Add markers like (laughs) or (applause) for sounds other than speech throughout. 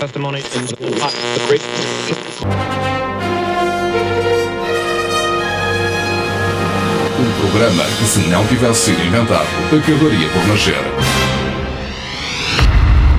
testimony in the great. Um programa que, se não tivesse sido inventado, acabaria por nascer.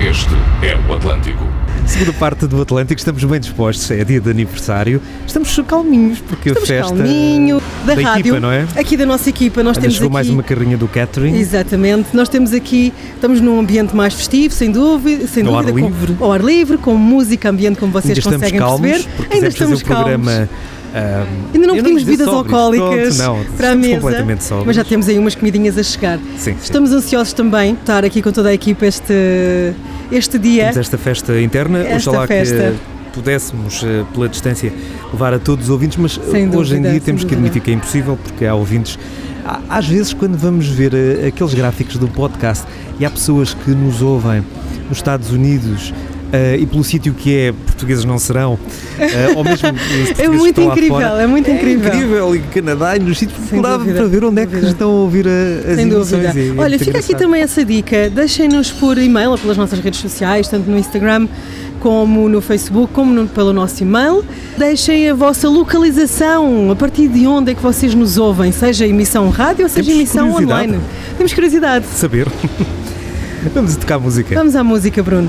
Este é o Atlântico. Segunda parte do Atlântico, estamos bem dispostos, é dia de aniversário. Estamos calminhos, porque Estamos a festa. calminho, da, da rádio, equipa, não é? aqui da nossa equipa, nós Ainda temos chegou aqui... mais uma carrinha do catering. Exatamente, nós temos aqui, estamos num ambiente mais festivo, sem dúvida, sem Ao ar dúvida, com- livre. ao ar livre, com música, ambiente, como vocês Ainda conseguem calmos, perceber. Ainda estamos o programa. calmos. ahm, Ainda não pedimos bebidas sóbrios, alcoólicas pronto, não, para a mesa, completamente sóbrios. mas já temos aí umas comidinhas a chegar. Sim, sim. Estamos ansiosos também de estar aqui com toda a equipa este, este dia. Temos esta festa interna, Esta oxalá festa. que pudéssemos, eh, pela distância, levar a todos os ouvintes, mas eh, hoje em dia temos que admitir que é impossível, porque há ouvintes. Às vezes, quando vamos ver eh, aqueles gráficos do podcast e há pessoas que nos ouvem nos Estados Unidos. Eh, e pelo sítio que é, portugueses não serão, eh, ou mesmo (laughs) É muito incrível, fora. é muito incrível. incrível, e Canadá e nos sítios, dúvida, para ver onde é que estão a ouvir a- as Sem dúvida. e é Olha, muito fica aqui engraçado. também essa dica. Deixem-nos por e-mail ou pelas nossas redes sociais, tanto no Instagram como no Facebook, como no- pelo nosso e-mail. Deixem a vossa localização, a partir de onde é que vocês nos ouvem, seja emissão rádio ou seja Temos emissão online. Temos curiosidade. Saber. (laughs) Vamos tocar música. Vamos à música, Bruno.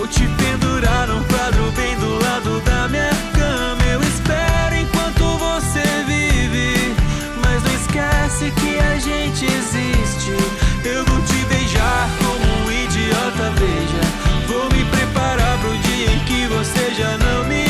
Vou te pendurar num quadro bem do lado da minha cama. Eu espero enquanto você vive. Mas não esquece que a gente existe. Eu vou te beijar como um idiota, veja. Vou me preparar pro dia em que você já não me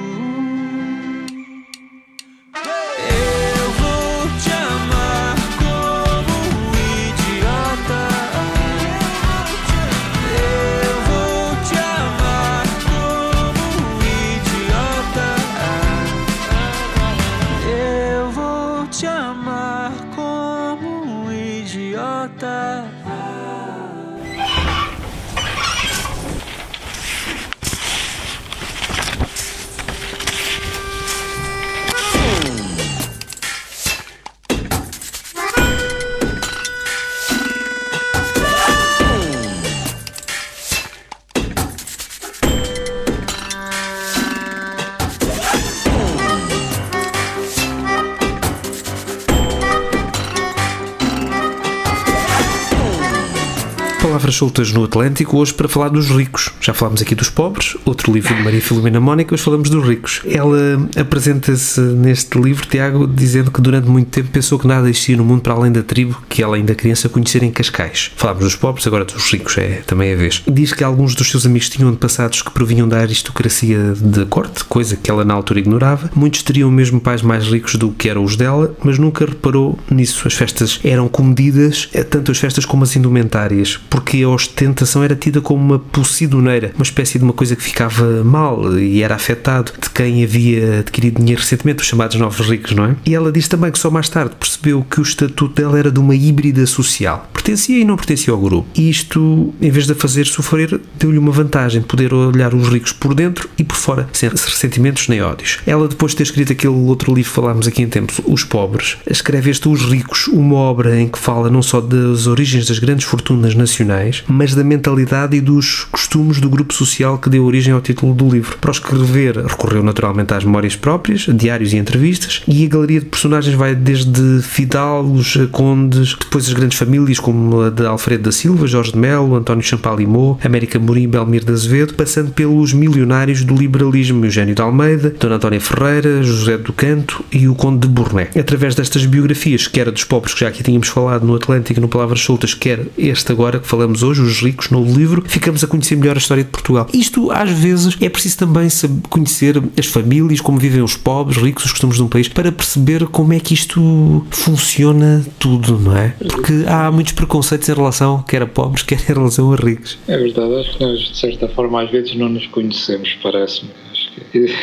Soltas no Atlântico, hoje para falar dos ricos. Já falámos aqui dos pobres, outro livro de Maria Filomena Mónica, hoje falamos dos ricos. Ela apresenta-se neste livro, Tiago, dizendo que durante muito tempo pensou que nada existia no mundo para além da tribo que ela ainda criança conhecer em Cascais. Falámos dos pobres, agora dos ricos é também a vez. Diz que alguns dos seus amigos tinham antepassados que provinham da aristocracia de corte, coisa que ela na altura ignorava. Muitos teriam mesmo pais mais ricos do que eram os dela, mas nunca reparou nisso. As festas eram comedidas, eh, tanto as festas como as indumentárias, porque ostentação era tida como uma possidoneira, uma espécie de uma coisa que ficava mal e era afetado de quem havia adquirido dinheiro recentemente, os chamados novos ricos, não é? E ela diz também que só mais tarde percebeu que o estatuto dela era de uma híbrida social. Pertencia e não pertencia ao grupo. E isto, em vez de a fazer sofrer, deu-lhe uma vantagem, poder olhar os ricos por dentro e por fora, sem ressentimentos nem ódios. Ela, depois de ter escrito aquele outro livro que falámos aqui em tempos, Os Pobres, escreve este Os Ricos, uma obra em que fala não só das origens das grandes fortunas nacionais, mas da mentalidade e dos costumes do grupo social que deu origem ao título do livro. Para escrever, recorreu naturalmente às memórias próprias, diários e entrevistas, e a galeria de personagens vai desde fidalgos a condes, depois as grandes famílias como a de Alfredo da Silva, Jorge de Melo, António Champalimau, América Morim, Belmir de Azevedo, passando pelos milionários do liberalismo, Eugênio de Almeida, Dona Antónia Ferreira, José do Canto e o Conde de Burné. Através destas biografias, quer dos pobres, que já aqui tínhamos falado no Atlântico no Palavras Soltas, quer este agora que falamos hoje, Os Ricos, no livro, ficamos a conhecer melhor a história de Portugal. Isto, às vezes, é preciso também conhecer as famílias, como vivem os pobres, ricos, os costumes de um país, para perceber como é que isto funciona tudo, não é? Porque há muitos preconceitos em relação quer a pobres, (laughs) quer em relação a ricos. É verdade, acho que nós, de certa forma, às vezes não nos conhecemos, parece-me.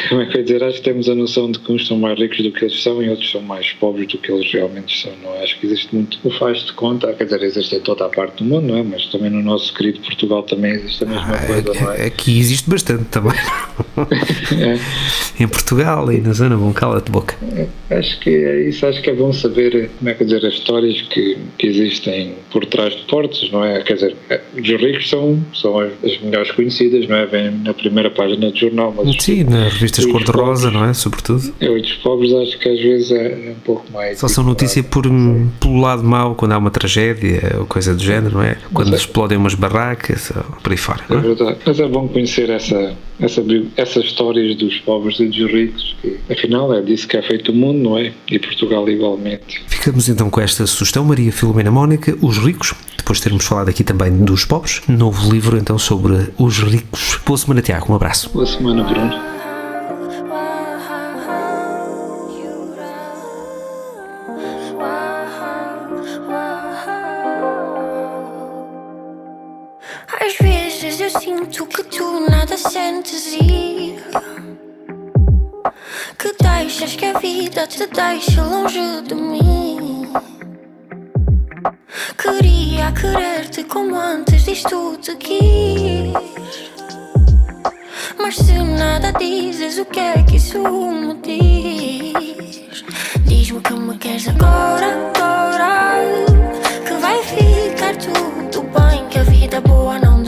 Como é que eu dizer? Acho que temos a noção de que uns são mais ricos do que eles são e outros são mais pobres do que eles realmente são, não é? Acho que existe muito o faz de conta, quer dizer, existe em toda a parte do mundo, não é? Mas também no nosso querido Portugal também existe a mesma ah, coisa, é, não é? Aqui existe bastante também. (laughs) é. (laughs) Em Portugal e na zona, bom, cala-te boca. É, acho que é isso, acho que é bom saber, como é que dizer, as histórias que, que existem por trás de portas, não é? Quer dizer, é, os ricos são, são as, as melhores conhecidas, não é? Vêm na primeira página do jornal, mas Sim, nas revistas cor-de-rosa, não é? Sobretudo. É, os pobres acho que às vezes é um pouco mais. Só são notícia por, pelo lado mau, quando há uma tragédia ou coisa do género, não é? Quando mas explodem umas barracas, por aí fora. É, é verdade. Mas é bom conhecer essa, essa, essas histórias dos pobres e dos ricos, que afinal é disso que é feito o mundo, não é? E Portugal igualmente. Ficamos então com esta sugestão, Maria Filomena Mónica, Os Ricos, depois de termos falado aqui também dos pobres, novo livro então sobre os ricos. Boa semana, Tiago, um abraço. Boa semana, Bruno. Que deixas que a vida te deixe longe de mim. Queria querer-te como antes disto te quis. Mas se nada dizes, o que é que isso me diz? Diz-me que me queres agora, agora. Que vai ficar tudo bem, que a vida boa não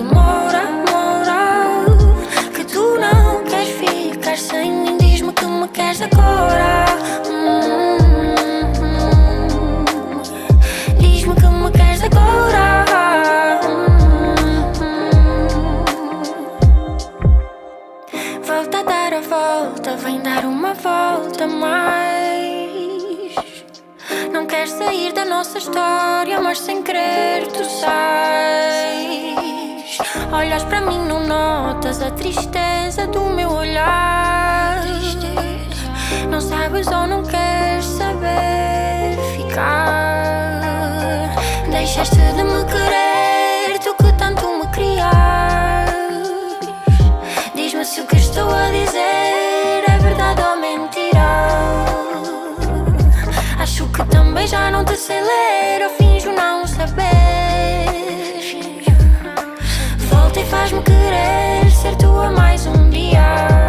queres agora? Hum, Diz-me que me queres agora. Hum, volta a dar a volta, vem dar uma volta mais. Não queres sair da nossa história, mas sem querer tu sais. Olhas para mim, não notas a tristeza do meu olhar. Não sabes ou não queres saber ficar. Deixaste de me querer, tu que tanto me crias. Diz-me se o que estou a dizer é verdade ou mentira. Acho que também já não te sei ler, ou finjo não saber. Volta e faz-me querer ser tua mais um dia.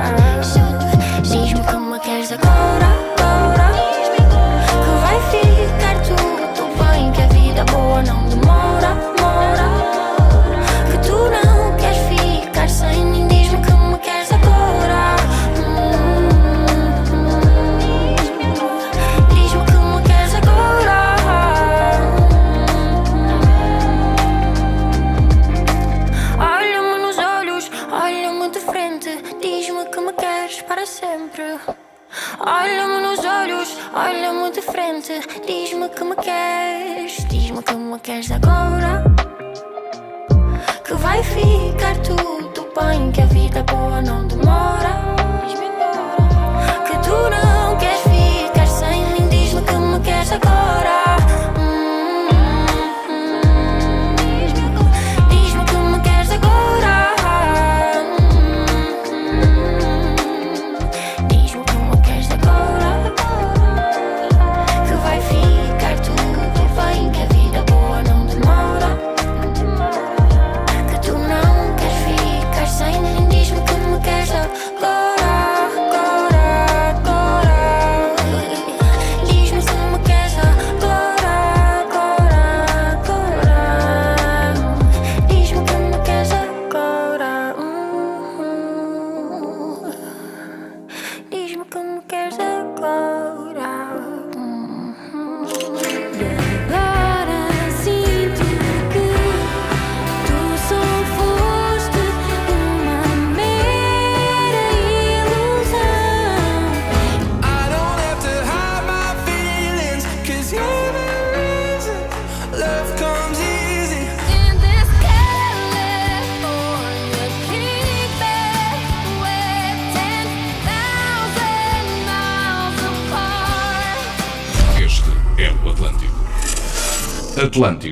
Atlântico,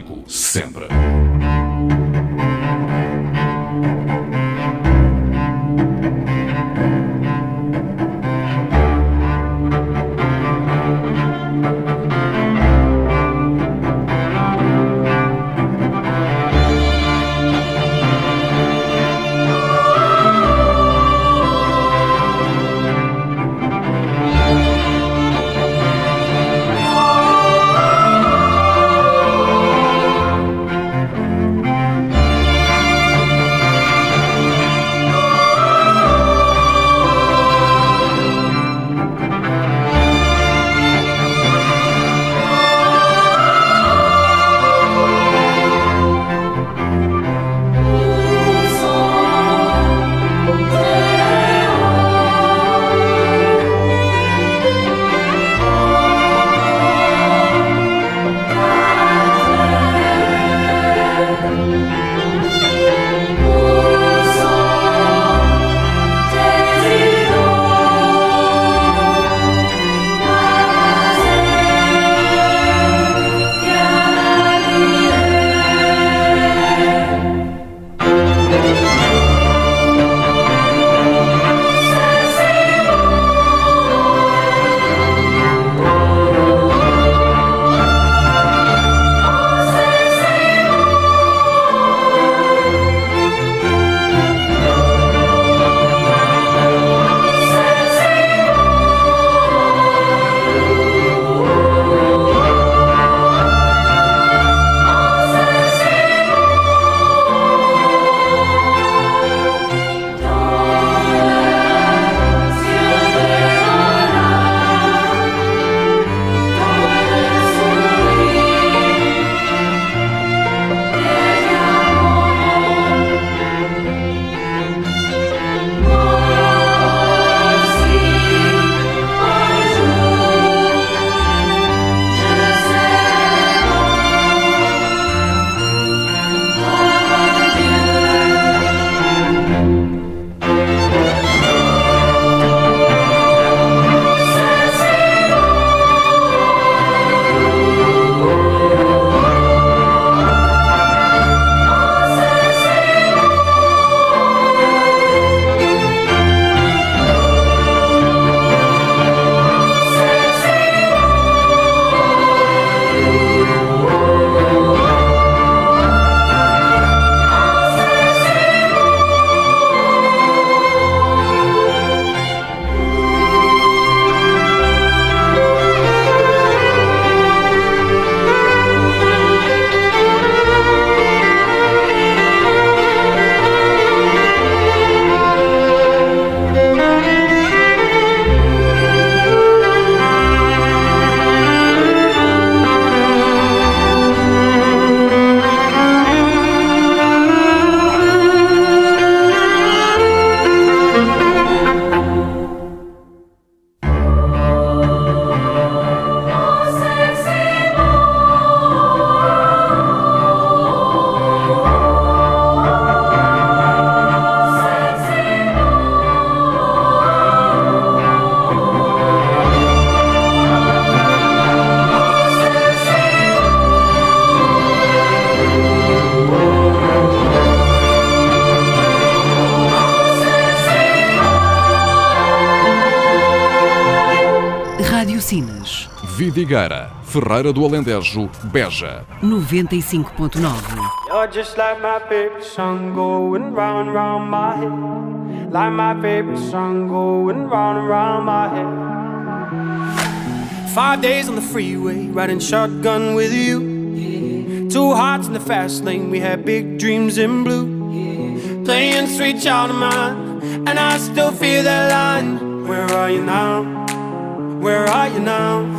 Ferreira do Alentejo, Beja. 95.9 You're just like my favorite song going round and round my head. Like my favorite song going round and round my head. Five days on the freeway, riding shotgun with you. Two hearts in the fast lane, we had big dreams in blue. Playing sweet child of mine, and I still feel that line. Where are you now? Where are you now?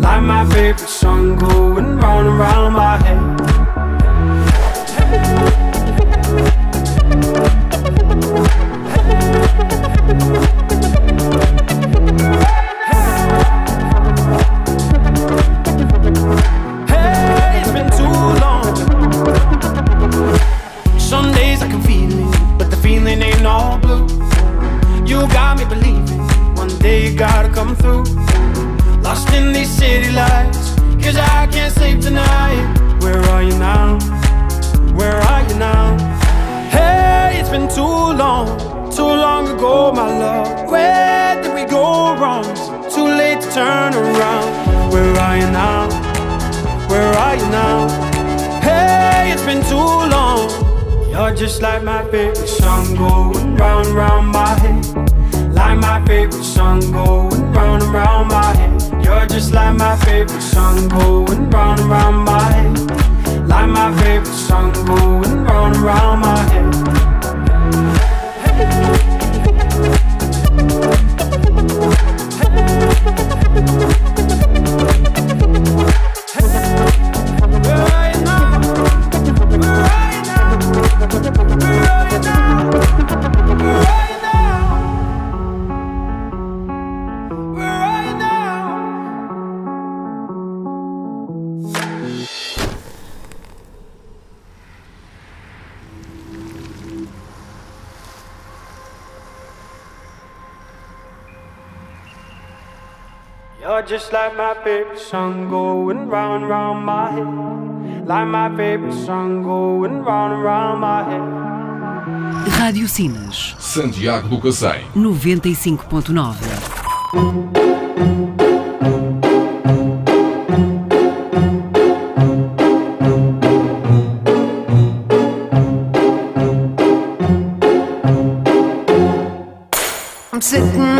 Like my favorite song going round and round my head. Just like my favorite song going round and round my head. Like my favorite song going round and round my head. Rádio Sinas Santiago do Cacém. 95.9 I'm sitting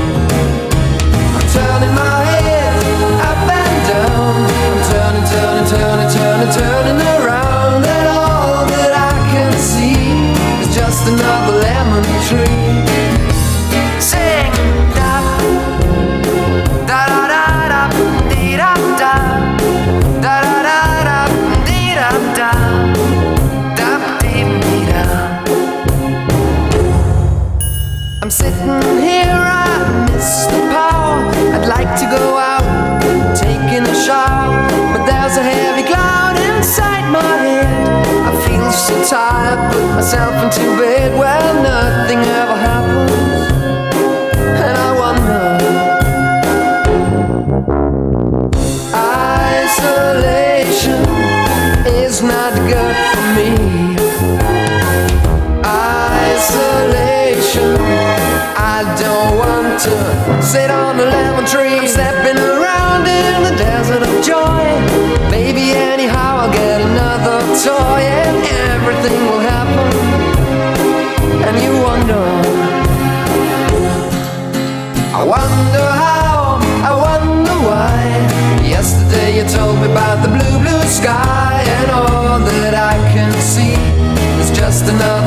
turning around myself into Well, nothing ever happens. And I wonder Isolation is not good for me. Isolation I don't want to sit on a lemon tree. I'm stepping around in the desert of joy. Maybe anyhow I'll get another toy And everything will happen and you wonder. I wonder how, I wonder why. Yesterday you told me about the blue, blue sky, and all that I can see is just another.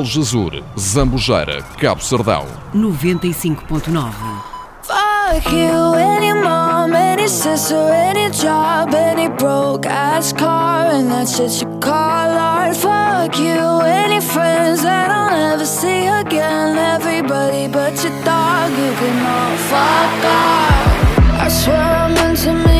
Algesur, Zambujeira, Cabo Sardão. 95.9 Fuck you any mom any sister any job any broke ass car and that's it, you call art. Fuck you any friends that I'll never see again. Everybody but your dog, you can all fuck off. I swear I'm meant to me.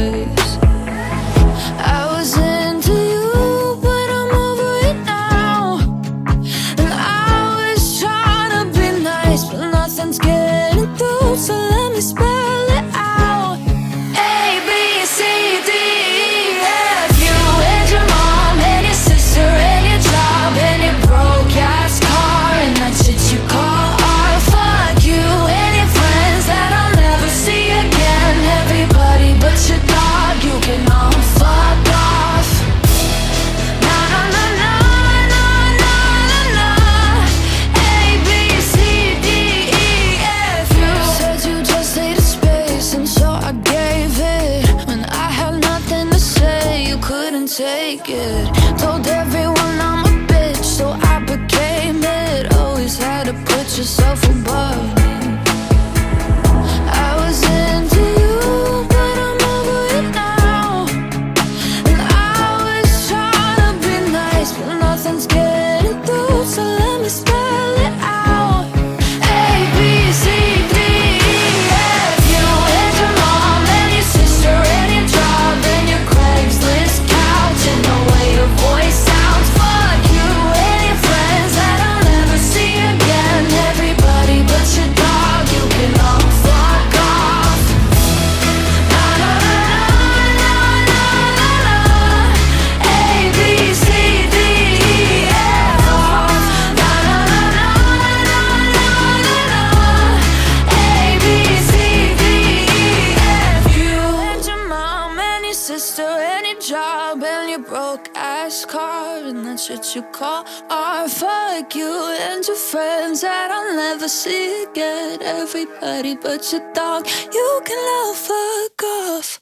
friends that I'll never see again. Everybody but your dog. You can all fuck off.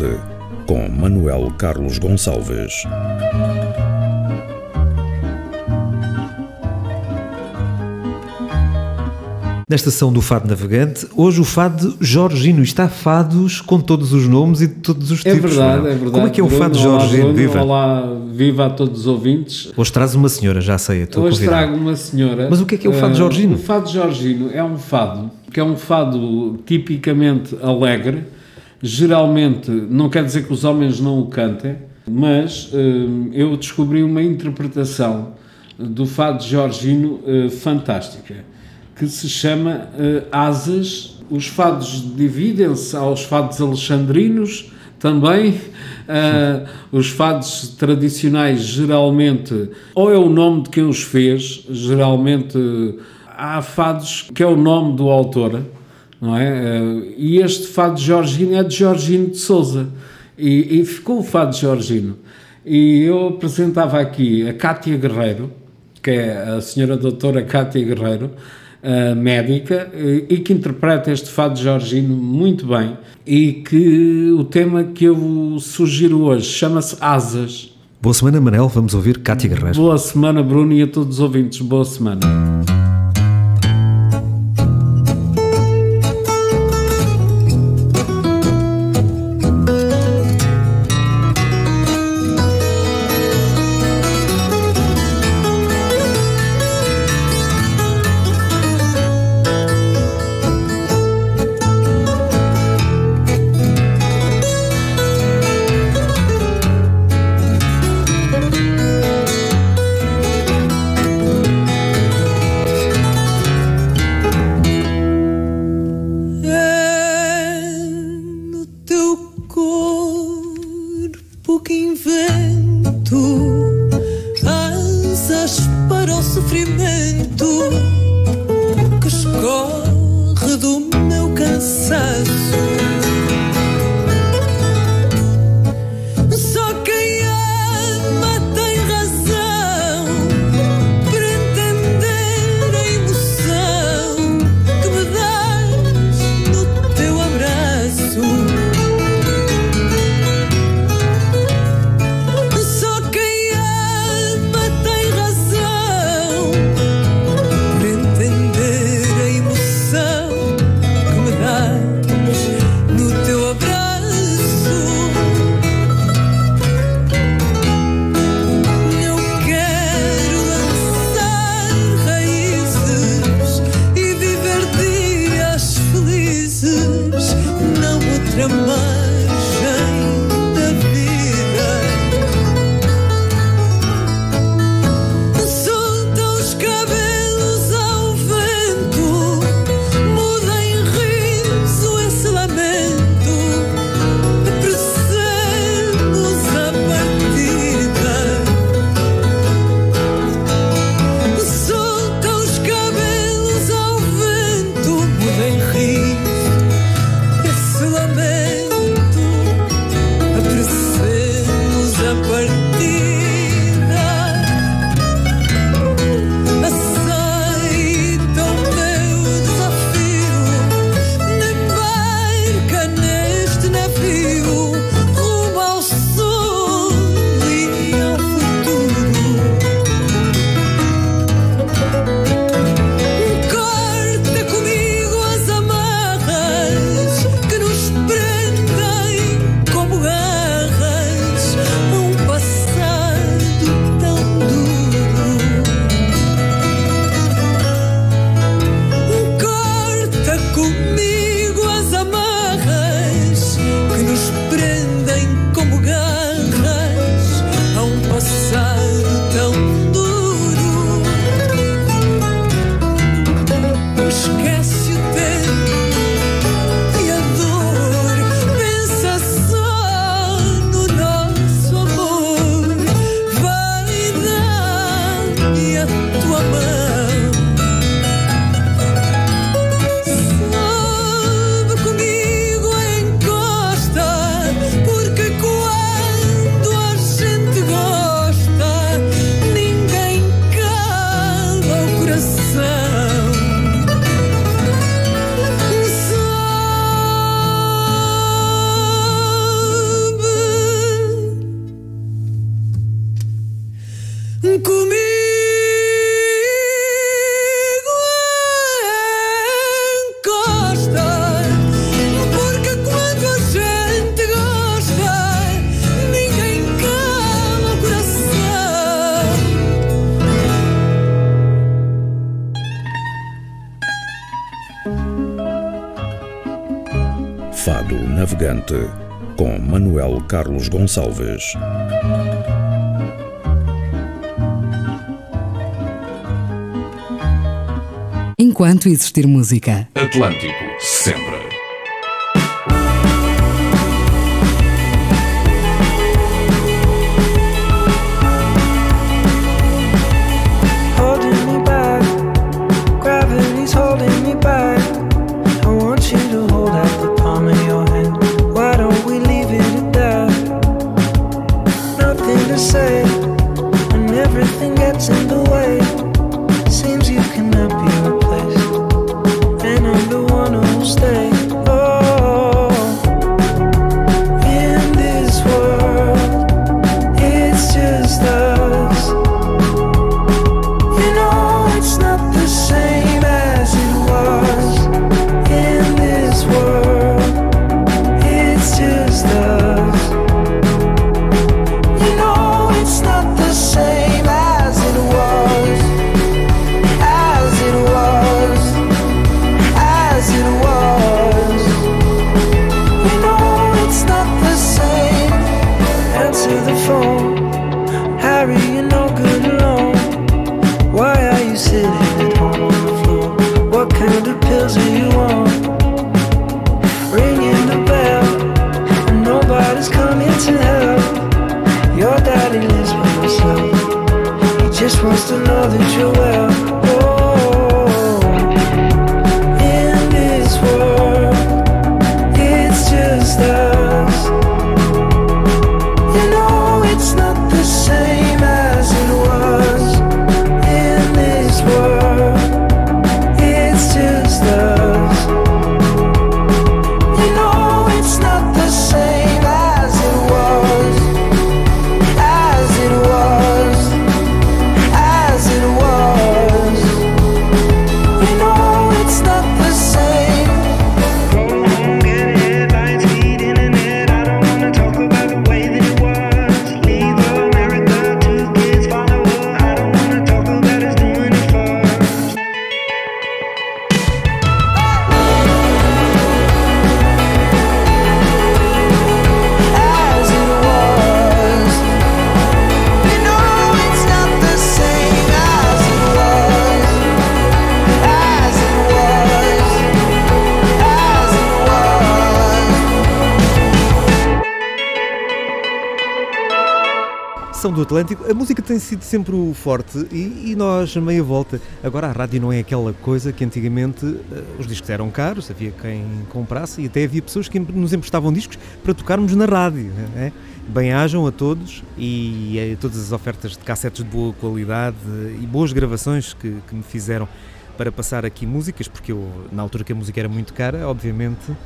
Norte, com Manuel Carlos Gonçalves. Na estação do Fado Navegante, hoje o Fado Jorginho está fados com todos os nomes e de todos os é tipos. Verdade, é? é verdade, Como é que é o Bruno, Fado olá, Bruno, viva. Olá, viva a todos os ouvintes. Hoje traz uma senhora, já sei, a tua Hoje trago uma senhora. Mas o que é que é o Fado uh, O Fado Jorginho é um fado, que é um fado tipicamente alegre, Geralmente, não quer dizer que os homens não o cantem, mas eh, eu descobri uma interpretação do Fado Jorgino eh, fantástica, que se chama eh, Asas. Os fados dividem-se aos fados alexandrinos também. eh, os fados tradicionais, geralmente, ou é o nome de quem os fez, geralmente há fados que é o nome do autor, não é? Eh, E este fado de Jorgino é de Jorgino de Souza. E, e ficou o fado de Jorgino. E eu apresentava aqui a Cátia Guerreiro, que é a senhora doutora Cátia Guerreiro, a médica, eh, e que interpreta este fado de Jorgino muito bem. E que o tema que eu sugiro hoje chama-se Asas. Boa semana, Manel. Vamos ouvir Cátia Guerreiro. Boa semana, Bruno, e a todos os ouvintes. Boa semana. Navegante com Manuel Carlos Gonçalves. Enquanto existir música. Atlântico, sempre. Atlântico, a música tem sido sempre o forte e, e nós, meia volta. Agora, a rádio não é aquela coisa que antigamente eh, os discos eram caros, havia quem comprasse e até havia pessoas que nos emprestavam discos para tocarmos na rádio. né? Bem-ajam a todos e a todas as ofertas de cassetes de boa qualidade e boas gravações que, que me fizeram para passar aqui músicas, porque eu, na altura que a música era muito cara, obviamente,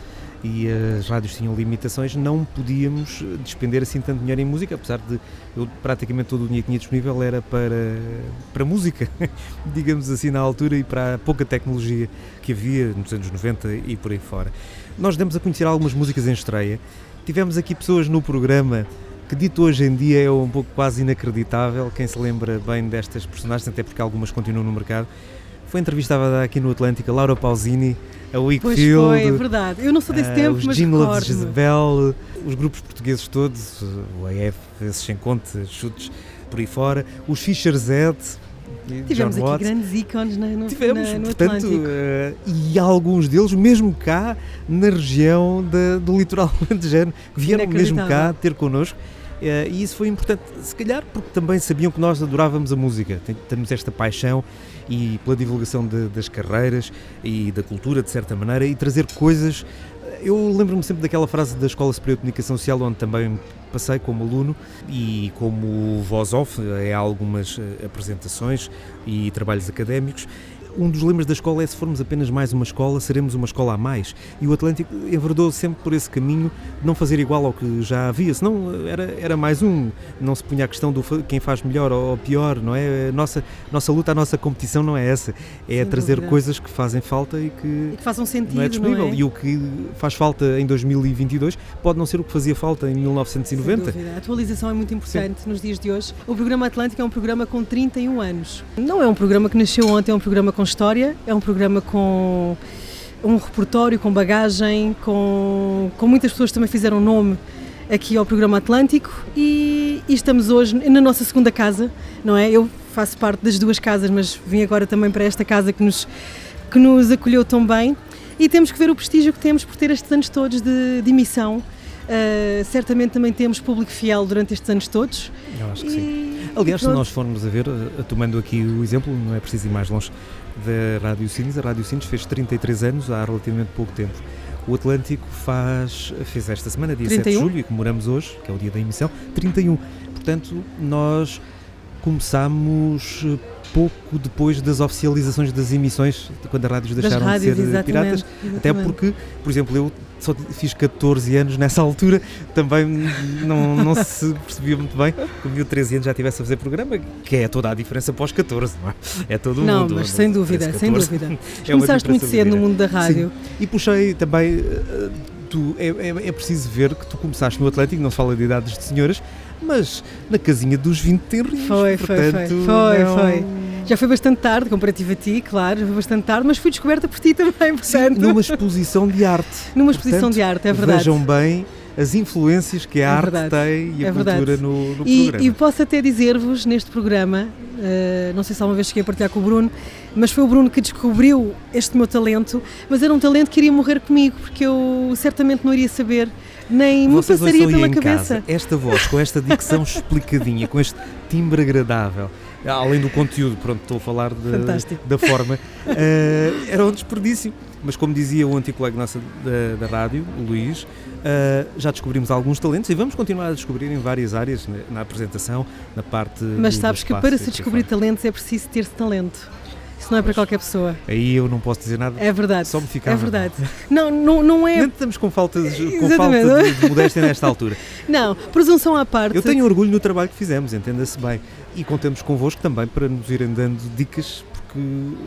e as rádios tinham limitações, não podíamos despender assim tanto dinheiro em música, apesar de eu, praticamente todo o dinheiro que tinha disponível era para, para música, (laughs) digamos assim, na altura e para a pouca tecnologia que havia nos anos 90 e por aí fora. Nós demos a conhecer algumas músicas em estreia, tivemos aqui pessoas no programa que dito hoje em dia é um pouco quase inacreditável, quem se lembra bem destas personagens, até porque algumas continuam no mercado. Foi entrevistada aqui no Atlântica Laura Pausini, a Pois Wakefield, foi, é verdade. Eu não sou desse ah, tempo, os mas Jingle de. Jezebel, os grupos portugueses todos, o AF, esses sem conta, chutes por aí fora, os Fischer Z, Tivemos John aqui Watts. grandes ícones na, no, Tivemos, na- no portanto, eh, e alguns deles, mesmo cá, na região da- do litoral (laughs) alentejano, vieram mesmo cá ter connosco. Eh, e isso foi importante, se calhar porque também sabiam que nós adorávamos a música, Tem- temos esta paixão e pela divulgação de- das carreiras e da cultura, de certa maneira, e trazer coisas. Eu lembro-me sempre daquela frase da Escola Superior de Comunicação Social, onde também passei como aluno e como voz-off em algumas eh, apresentações e trabalhos académicos. Um dos lemas da escola é se formos apenas mais uma escola, seremos uma escola a mais. E o Atlântico enverdou sempre por esse caminho de não fazer igual ao que já havia, senão eh, era, era mais um. Não se punha a questão do quem faz melhor ou pior, não é? A nossa, nossa luta, a nossa competição não é essa. É Sem trazer dúvida. coisas que fazem falta e que, E que façam sentido, não é disponível. não é? E o que faz falta em 2022 pode não ser o que fazia falta em 1990. Sem dúvida. A atualização é muito importante nos dias de hoje. O programa Atlântico é um programa com 31 anos. Não é um programa que nasceu ontem, é um programa com história, é um programa com um repertório com bagagem, com, com muitas pessoas que também fizeram nome aqui ao programa Atlântico e, e estamos hoje na nossa segunda casa, não é? Eu faço parte das duas casas, mas vim agora também para esta casa que nos, que nos acolheu tão bem e temos que ver o prestígio que temos por ter estes anos todos de, de. Uh, certamente também temos público fiel durante estes anos todos. Eu acho que sim. Aliás, se nós formos a ver, eh, tomando aqui o exemplo, não é preciso ir mais longe da Rádio Sines, a Rádio Sines fez 33 anos há relativamente pouco tempo. O Atlântico faz, fez esta semana, dia 7 de 31. julho, e comemoramos hoje, que é o dia da emissão, 31. Portanto, nós começámos eh, pouco depois das oficializações das emissões, quando as rádios deixaram rádios, de ser exatamente, piratas. Até exatamente. porque, por exemplo, eu só fiz 14 anos nessa altura, também não, não se percebia muito bem que eu 13 anos já estivesse a fazer programa, que é toda a diferença pós 14, não é? É todo o Não, mundo. mas sem dúvida, 13, sem 14. dúvida. (laughs) É Começaste muito cedo no mundo da rádio. Sim. E puxei também. eh, Tu, é, é, é preciso ver que tu começaste no Atlântico, não se fala de idades de senhoras, mas na casinha dos 20 tenrinhos. Foi, foi, foi, portanto, foi, não- foi. Já foi bastante tarde, comparativo a ti, claro, já foi bastante tarde, mas fui descoberta por ti também, portanto. Numa exposição de arte. Numa exposição de arte, é verdade. Vejam bem as influências que a É arte verdade, tem e a é cultura verdade. no, no e, programa. e posso até dizer-vos neste programa, eh, não sei se alguma vez cheguei a partilhar com o Bruno, mas foi o Bruno que descobriu este meu talento, mas era um talento que iria morrer comigo, porque eu certamente não iria saber, nem me passaria pela cabeça. casa esta voz, com esta dicção (laughs) explicadinha, com este timbre agradável, além do conteúdo, pronto, estou a falar de- da forma, eh, era um desperdício. Mas como dizia o antigo colega nosso da, da rádio, o Luís, eh, já descobrimos alguns talentos e vamos continuar a descobrir em várias áreas, na, na apresentação, na parte Mas sabes que para se descobrir talentos é preciso ter-se talento. Isso não é para qualquer pessoa. Aí eu não posso dizer nada. É verdade. Só me ficava É verdade. Não, não, não é. Nem estamos com falta de, com Exatamente. falta de, de modéstia nesta altura. (laughs) Não, presunção à parte. Eu tenho orgulho no trabalho que fizemos, entenda-se bem. E contamos convosco também para nos irem dando dicas, porque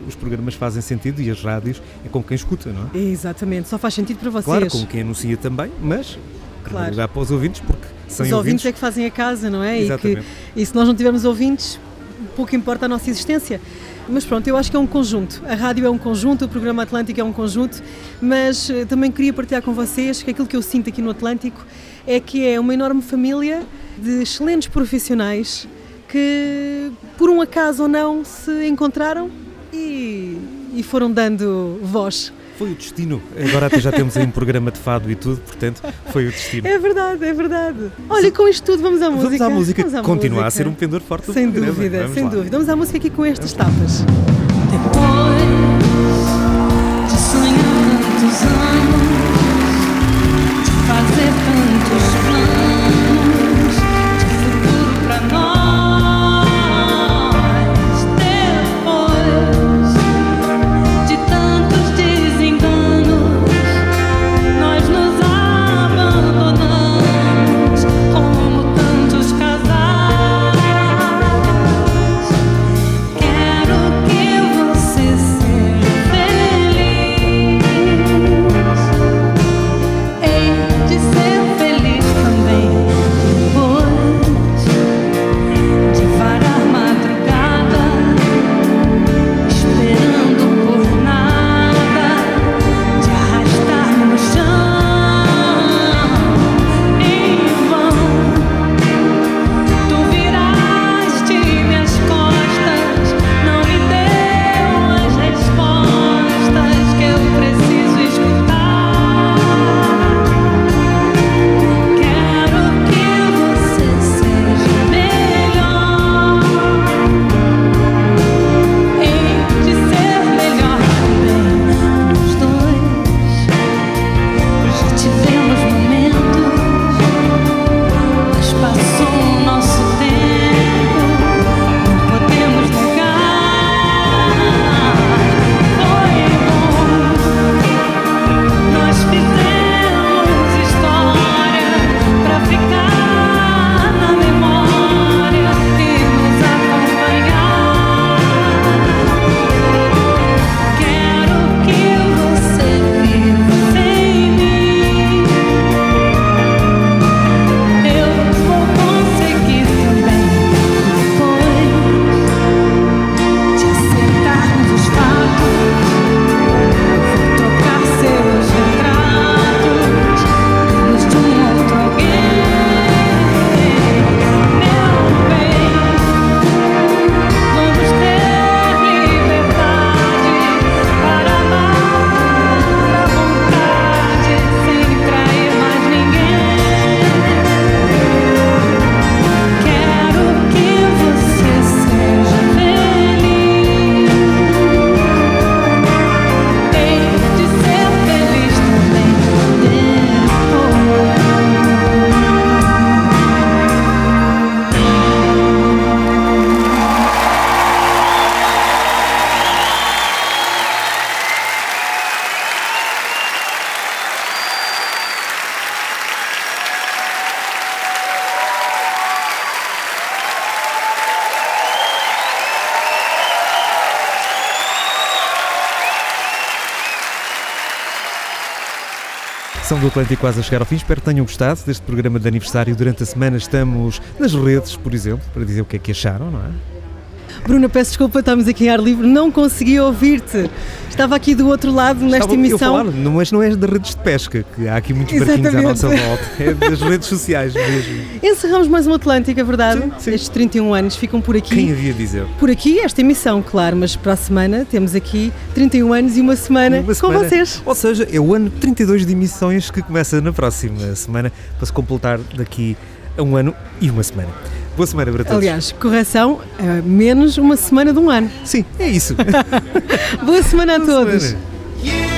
os programas fazem sentido e as rádios é com quem escuta, não é? Exatamente, só faz sentido para vocês. Claro, com quem anuncia também, mas Claro. lugar para os ouvintes, porque sem Os ouvintes é que fazem a casa, não é? E, que, Exatamente. e se nós não tivermos ouvintes, pouco importa a nossa existência. Mas pronto, eu acho que é um conjunto. A rádio é um conjunto, o programa Atlântico é um conjunto, mas eh, também queria partilhar com vocês que aquilo que eu sinto aqui no Atlântico é que é uma enorme família de excelentes profissionais que, por um acaso ou não, se encontraram e, e foram dando voz. Foi o destino. Agora até já temos aí um programa de fado e tudo, portanto, foi o destino. É verdade, é verdade. Olha, com isto tudo, vamos à música. Vamos à música, Vamos à que continua a música. ser um pendor forte do Sem programa. dúvida, Vamos sem lá. dúvida. Vamos à música aqui com estas tapas. De sonhar tantos anos, Atlântico quase a chegar ao fim. Espero que tenham gostado deste programa de aniversário. Durante a semana estamos nas redes, por exemplo, para dizer o que é que acharam, não é? Bruna, peço desculpa, estamos aqui em ar livre, não consegui ouvir-te. Estava aqui do outro lado nesta Estava eu emissão. falar, não- mas não é das redes de pesca, que há aqui muitos barquinhos à Exatamente. nossa volta. É das redes sociais mesmo. Encerramos mais um Atlântico, é verdade. Estes 31 anos ficam por aqui. Quem havia de dizer? Por aqui, esta emissão, claro, mas para a semana temos aqui 31 anos e uma semana Uma com semana- vocês. Ou seja, é o ano 32 de emissões que começa na próxima semana para se completar daqui a um ano e uma semana. Boa semana para todos. Aliás, correção, é menos uma semana de um ano. Sim, é isso. (laughs) Boa semana a todos. semana.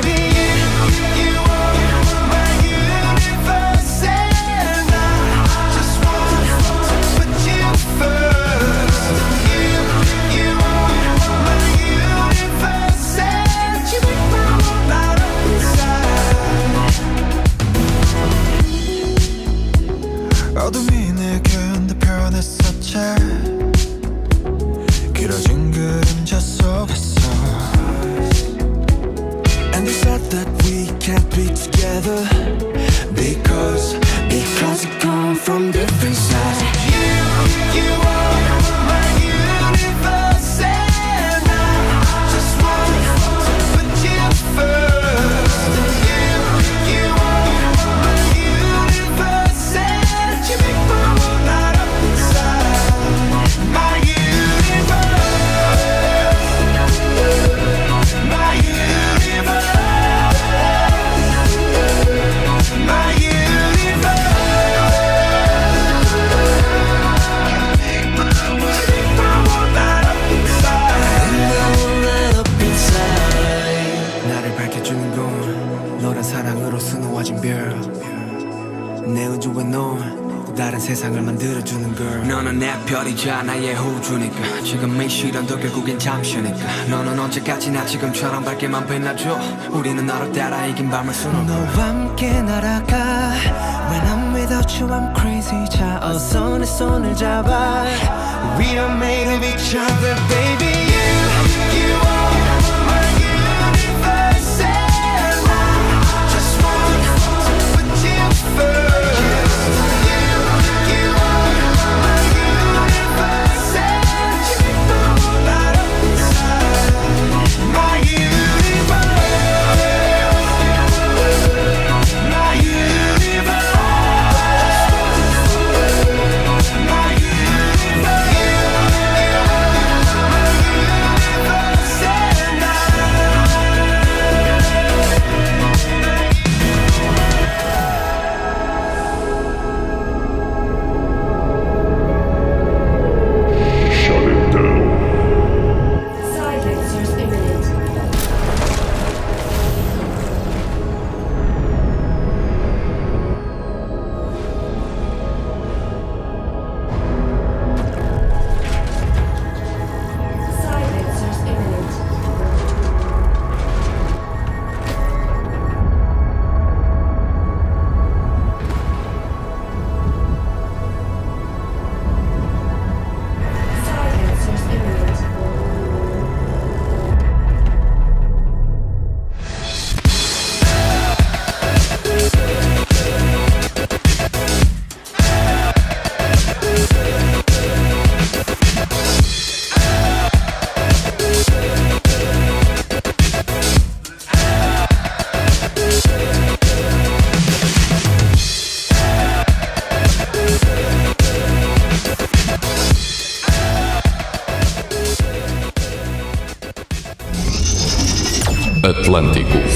밤을 수놓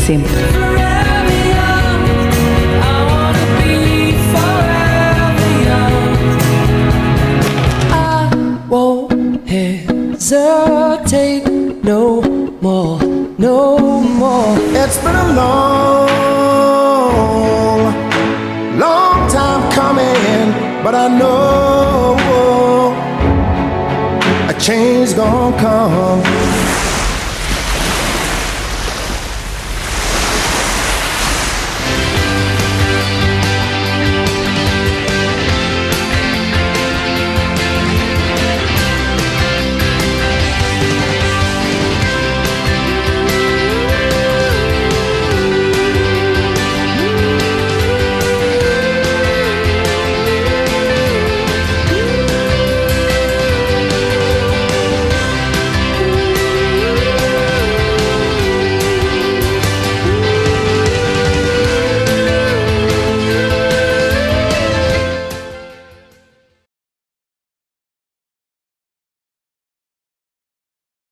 sempre. Hesitate no more, no more. It's been a long, long time coming, but I know a change's gonna come.